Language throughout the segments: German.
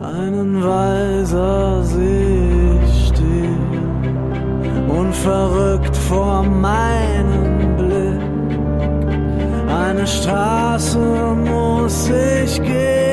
einen Weiser ich stehen und verrückt vor meinem Blick. Eine Straße muss ich gehen,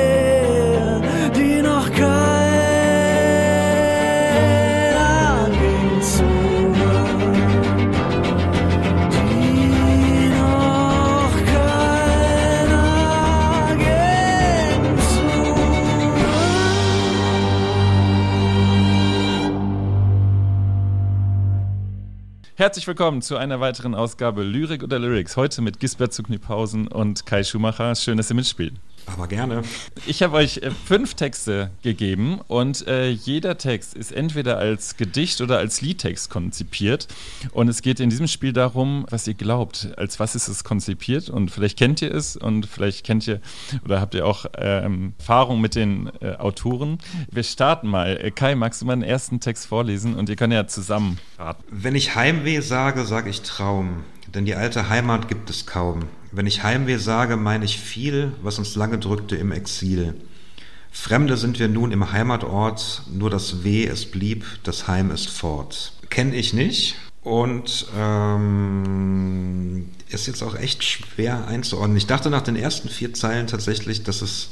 Herzlich willkommen zu einer weiteren Ausgabe Lyrik oder Lyrics. Heute mit Gisbert Zuckniphausen und Kai Schumacher. Schön, dass ihr mitspielt. Aber gerne. Ich habe euch äh, fünf Texte gegeben und äh, jeder Text ist entweder als Gedicht oder als Liedtext konzipiert. Und es geht in diesem Spiel darum, was ihr glaubt, als was ist es konzipiert. Und vielleicht kennt ihr es und vielleicht kennt ihr oder habt ihr auch ähm, Erfahrung mit den äh, Autoren. Wir starten mal. Äh, Kai, magst du mal den ersten Text vorlesen und ihr könnt ja zusammen raten. Wenn ich Heimweh sage, sage ich Traum. Denn die alte Heimat gibt es kaum. Wenn ich Heimweh sage, meine ich viel, was uns lange drückte im Exil. Fremde sind wir nun im Heimatort, nur das Weh es blieb, das Heim ist fort. Kenne ich nicht und ähm, ist jetzt auch echt schwer einzuordnen. Ich dachte nach den ersten vier Zeilen tatsächlich, dass es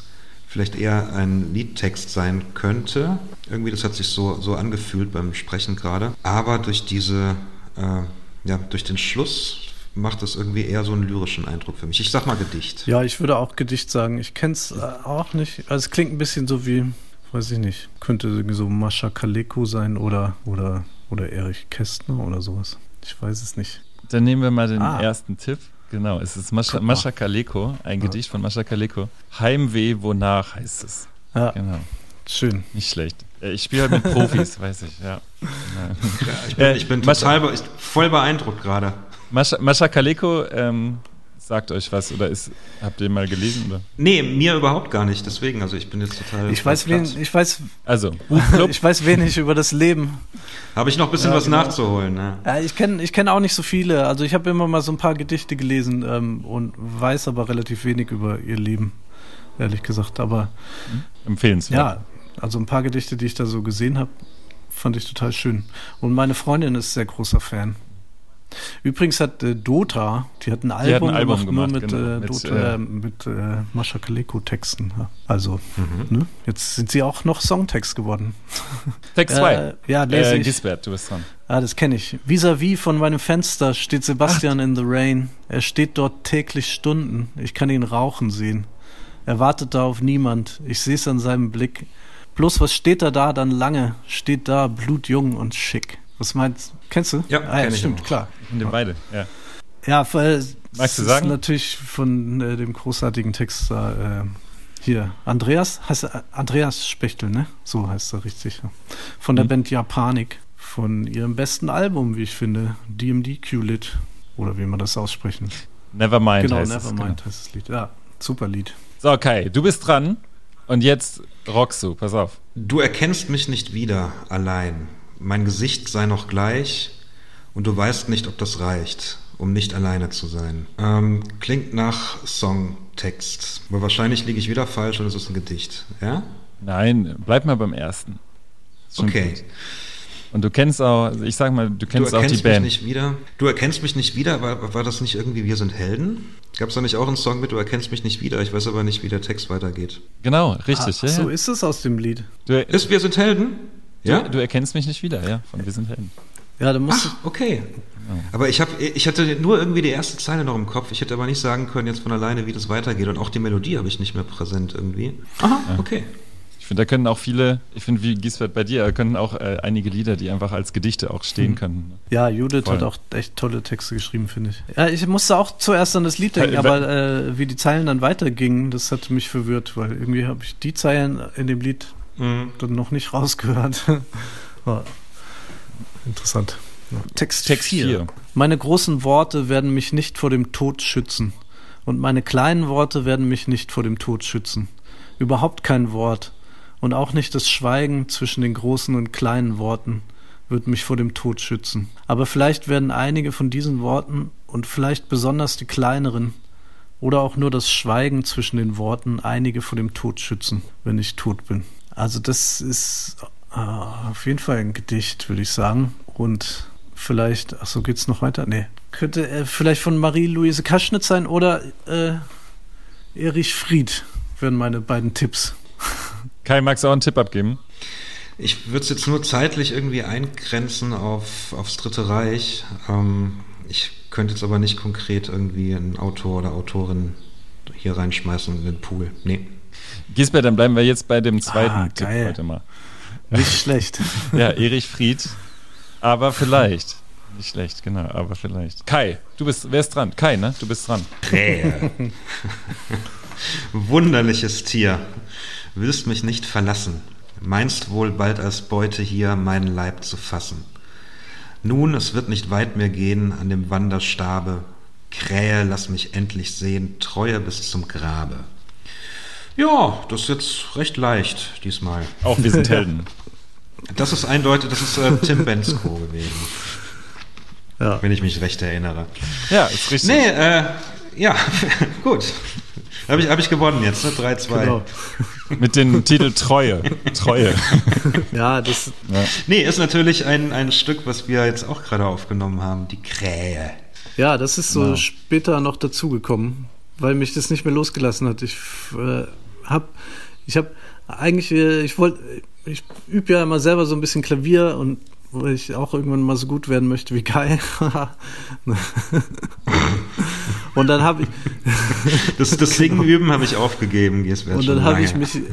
vielleicht eher ein Liedtext sein könnte. Irgendwie, das hat sich so, so angefühlt beim Sprechen gerade. Aber durch diese, äh, ja, durch den Schluss macht das irgendwie eher so einen lyrischen Eindruck für mich. Ich sag mal Gedicht. Ja, ich würde auch Gedicht sagen. Ich kenne es äh, auch nicht. Also es klingt ein bisschen so wie, weiß ich nicht, könnte irgendwie so Mascha Kaleko sein oder, oder, oder Erich Kästner oder sowas. Ich weiß es nicht. Dann nehmen wir mal den ah. ersten Tipp. Genau, es ist Mascha, Mascha Kaleko, ein ja. Gedicht von Mascha Kaleko. Heimweh, wonach heißt es. Ja. Genau. Schön. Nicht schlecht. Äh, ich spiele halt mit Profis, weiß ich, ja. ja ich bin, ich bin total be voll beeindruckt gerade. Mascha, Mascha Kaleko ähm, sagt euch was oder ist, habt ihr mal gelesen? Oder? Nee, mir überhaupt gar nicht. Deswegen, also ich bin jetzt total. Ich weiß, wen, ich weiß, also, ich weiß wenig über das Leben. Habe ich noch ein bisschen ja, was genau. nachzuholen. Ne? Ja, ich kenne ich kenn auch nicht so viele. Also ich habe immer mal so ein paar Gedichte gelesen ähm, und weiß aber relativ wenig über ihr Leben, ehrlich gesagt. Aber hm? empfehlenswert. Ja, also ein paar Gedichte, die ich da so gesehen habe, fand ich total schön. Und meine Freundin ist sehr großer Fan. Übrigens hat äh, Dota, die hat ein Album, hat ein Album gemacht, nur mit, genau, äh, Dota, mit, mit äh, Mascha Kaleko-Texten. Also, mhm. ne? jetzt sind sie auch noch Songtext geworden. Text 2. Äh, ja, lese äh, ich. Gisbert, du bist dran. Ah, das kenne ich. Vis-à-vis -vis von meinem Fenster steht Sebastian Ach. in the Rain. Er steht dort täglich Stunden. Ich kann ihn rauchen sehen. Er wartet da auf niemand. Ich sehe es an seinem Blick. Bloß was steht er da dann lange? Steht da blutjung und schick. Was meinst Kennst du? Ja, ah, ja stimmt, auch. klar. Und den beide, ja. Ja, weil Magst du sagen? natürlich von äh, dem großartigen Text da, äh, hier, Andreas, heißt er, Andreas Spechtel, ne? So heißt er richtig. Von der mhm. Band Japanik, von ihrem besten Album, wie ich finde, DMD Q-Lit, oder wie man das aussprechen. Nevermind genau, heißt Nevermind es, genau. heißt das Lied. Ja, super Lied. So, okay, du bist dran und jetzt rockst du, pass auf. Du erkennst mich nicht wieder allein mein Gesicht sei noch gleich und du weißt nicht, ob das reicht, um nicht alleine zu sein. Ähm, klingt nach Songtext. Aber wahrscheinlich liege ich wieder falsch und es ist ein Gedicht. Ja? Nein, bleib mal beim ersten. Okay. Gut. Und du kennst auch, ich sag mal, du kennst du auch die Band. Mich nicht wieder. Du erkennst mich nicht wieder, war, war das nicht irgendwie Wir sind Helden? Gab es da nicht auch einen Song mit Du erkennst mich nicht wieder? Ich weiß aber nicht, wie der Text weitergeht. Genau, richtig. Ah, ja, so ist es aus dem Lied. Du, ist Wir sind Helden? Ja? Du, du, erkennst mich nicht wieder, ja, von Wir sind Helden. Ja, du musst. Ach, okay. Aber ich, hab, ich hatte nur irgendwie die erste Zeile noch im Kopf. Ich hätte aber nicht sagen können jetzt von alleine, wie das weitergeht. Und auch die Melodie habe ich nicht mehr präsent irgendwie. Aha, ja. okay. Ich finde, da können auch viele, ich finde, wie Gisbert bei dir, da können auch äh, einige Lieder, die einfach als Gedichte auch stehen hm. können. Ja, Judith Voll. hat auch echt tolle Texte geschrieben, finde ich. Ja, ich musste auch zuerst an das Lied denken, aber äh, wie die Zeilen dann weitergingen, das hat mich verwirrt, weil irgendwie habe ich die Zeilen in dem Lied Mhm. Dann noch nicht rausgehört. Interessant. Ja. Text, Text 4. Meine großen Worte werden mich nicht vor dem Tod schützen. Und meine kleinen Worte werden mich nicht vor dem Tod schützen. Überhaupt kein Wort. Und auch nicht das Schweigen zwischen den großen und kleinen Worten wird mich vor dem Tod schützen. Aber vielleicht werden einige von diesen Worten und vielleicht besonders die kleineren oder auch nur das Schweigen zwischen den Worten einige vor dem Tod schützen, wenn ich tot bin. Also das ist äh, auf jeden Fall ein Gedicht, würde ich sagen. Und vielleicht, ach so, geht's noch weiter? Nee. Könnte äh, vielleicht von Marie-Louise Kaschnitz sein oder äh, Erich Fried wären meine beiden Tipps. Kai, magst du auch einen Tipp abgeben? Ich würde es jetzt nur zeitlich irgendwie eingrenzen auf, aufs Dritte Reich. Ähm, ich könnte jetzt aber nicht konkret irgendwie einen Autor oder Autorin hier reinschmeißen in den Pool. Nee. Gisbert, dann bleiben wir jetzt bei dem zweiten ah, Tipp heute mal. Nicht schlecht. ja, Erich Fried. Aber vielleicht. Nicht schlecht, genau, aber vielleicht. Kai, du bist, wer ist dran? Kai, ne? Du bist dran. Krähe. Wunderliches Tier. Willst mich nicht verlassen. Meinst wohl bald als Beute hier meinen Leib zu fassen. Nun, es wird nicht weit mehr gehen an dem Wanderstabe. Krähe, lass mich endlich sehen, Treue bis zum Grabe. Ja, das ist jetzt recht leicht diesmal. Auch wir sind Helden. Das ist eindeutig, das ist äh, Tim Bensko gewesen. Ja. Wenn ich mich recht erinnere. Ja, ist richtig. Nee, äh, ja, gut. Habe ich, hab ich gewonnen jetzt, ne? 3-2. Genau. Mit dem Titel Treue. Treue. Ja, das. Ja. Nee, ist natürlich ein, ein Stück, was wir jetzt auch gerade aufgenommen haben, die Krähe. Ja, das ist so ja. später noch dazugekommen, weil mich das nicht mehr losgelassen hat. Ich äh, habe ich habe eigentlich, äh, ich wollte, ich übe ja immer selber so ein bisschen Klavier und weil ich auch irgendwann mal so gut werden möchte wie Kai. und dann habe ich. das, das Singen genau. üben habe ich aufgegeben. Und dann habe ich mich.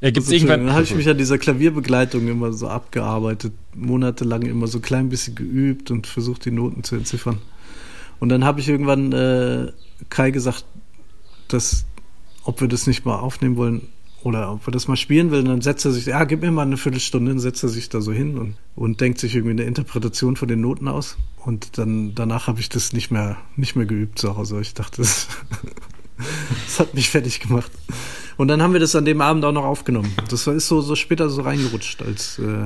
Ja, gibt's irgendwann. Dann habe ich mich an dieser Klavierbegleitung immer so abgearbeitet, monatelang immer so klein bisschen geübt und versucht, die Noten zu entziffern. Und dann habe ich irgendwann äh, Kai gesagt, dass, ob wir das nicht mal aufnehmen wollen, oder ob er das mal spielen will, dann setzt er sich, ja, gib mir mal eine Viertelstunde, dann setzt er sich da so hin und, und denkt sich irgendwie eine Interpretation von den Noten aus. Und dann danach habe ich das nicht mehr, nicht mehr geübt zu Hause. Ich dachte, das, das hat mich fertig gemacht. Und dann haben wir das an dem Abend auch noch aufgenommen. Das ist so, so später so reingerutscht, als äh,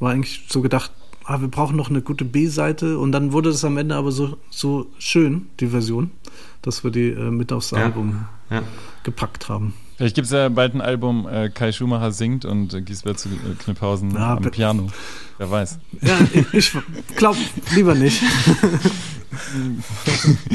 war eigentlich so gedacht, ah, wir brauchen noch eine gute B-Seite. Und dann wurde das am Ende aber so, so schön, die Version, dass wir die äh, mit aufs Album ja. gepackt haben. Vielleicht gibt es ja bald ein Album, äh, Kai Schumacher singt und äh, Gisbert zu äh, Knipphausen ja, am Piano. Wer weiß. Ja, ich glaube lieber nicht.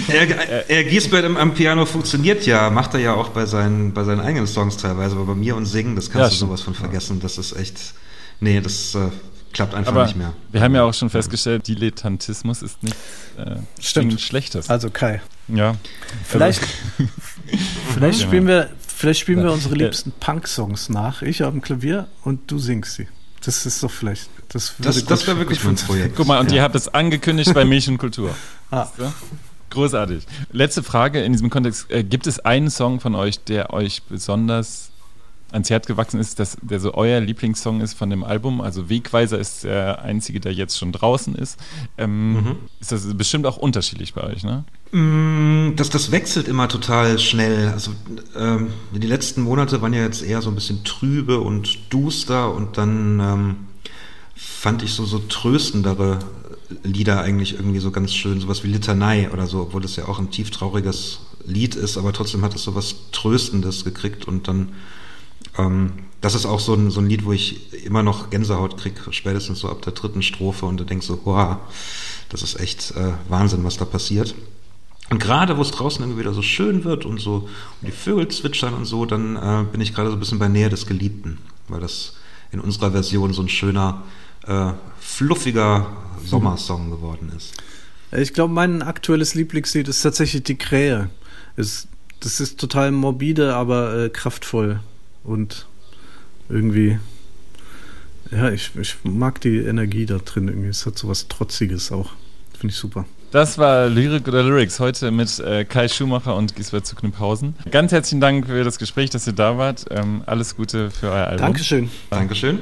er, er Giesbert am, am, Piano funktioniert ja, macht er ja auch bei seinen, bei seinen eigenen Songs teilweise, aber bei mir und Singen, das kannst ja, du sowas von vergessen. Das ist echt. Nee, das äh, klappt einfach aber nicht mehr. Wir haben ja auch schon festgestellt, Dilettantismus ist nicht äh, Stimmt. Schlechtes. Also Kai. Ja. Vielleicht, vielleicht spielen wir Vielleicht spielen wir unsere liebsten Punk-Songs nach. Ich auf dem Klavier und du singst sie. Das ist doch vielleicht. Das, das, das wäre wirklich mein Projekt. Guck mal, und ja. ihr habt es angekündigt bei Milch und Kultur. Ah. Großartig. Letzte Frage in diesem Kontext. Äh, gibt es einen Song von euch, der euch besonders ans Herz gewachsen ist, dass der so euer Lieblingssong ist von dem Album. Also Wegweiser ist der einzige, der jetzt schon draußen ist. Ähm, mhm. Ist das bestimmt auch unterschiedlich bei euch, ne? Mm, das, das wechselt immer total schnell. Also ähm, die letzten Monate waren ja jetzt eher so ein bisschen trübe und duster und dann ähm, fand ich so, so tröstendere Lieder eigentlich irgendwie so ganz schön, sowas wie Litanei oder so, obwohl das ja auch ein tieftrauriges Lied ist, aber trotzdem hat es so was Tröstendes gekriegt und dann ähm, das ist auch so ein, so ein Lied, wo ich immer noch Gänsehaut kriege, spätestens so ab der dritten Strophe und du denkst so, wow, das ist echt äh, Wahnsinn, was da passiert. Und gerade wo es draußen irgendwie wieder so schön wird und so und die Vögel zwitschern und so, dann äh, bin ich gerade so ein bisschen bei Nähe des Geliebten, weil das in unserer Version so ein schöner, äh, fluffiger Sommersong geworden ist. Ich glaube, mein aktuelles Lieblingslied ist tatsächlich die Krähe. Es, das ist total morbide, aber äh, kraftvoll und irgendwie, ja, ich, ich mag die Energie da drin irgendwie. Es hat so was Trotziges auch. Finde ich super. Das war Lyrik oder Lyrics heute mit äh, Kai Schumacher und Gisbert zu Kniphausen. Ganz herzlichen Dank für das Gespräch, dass ihr da wart. Ähm, alles Gute für euer Album. Dankeschön. Dankeschön.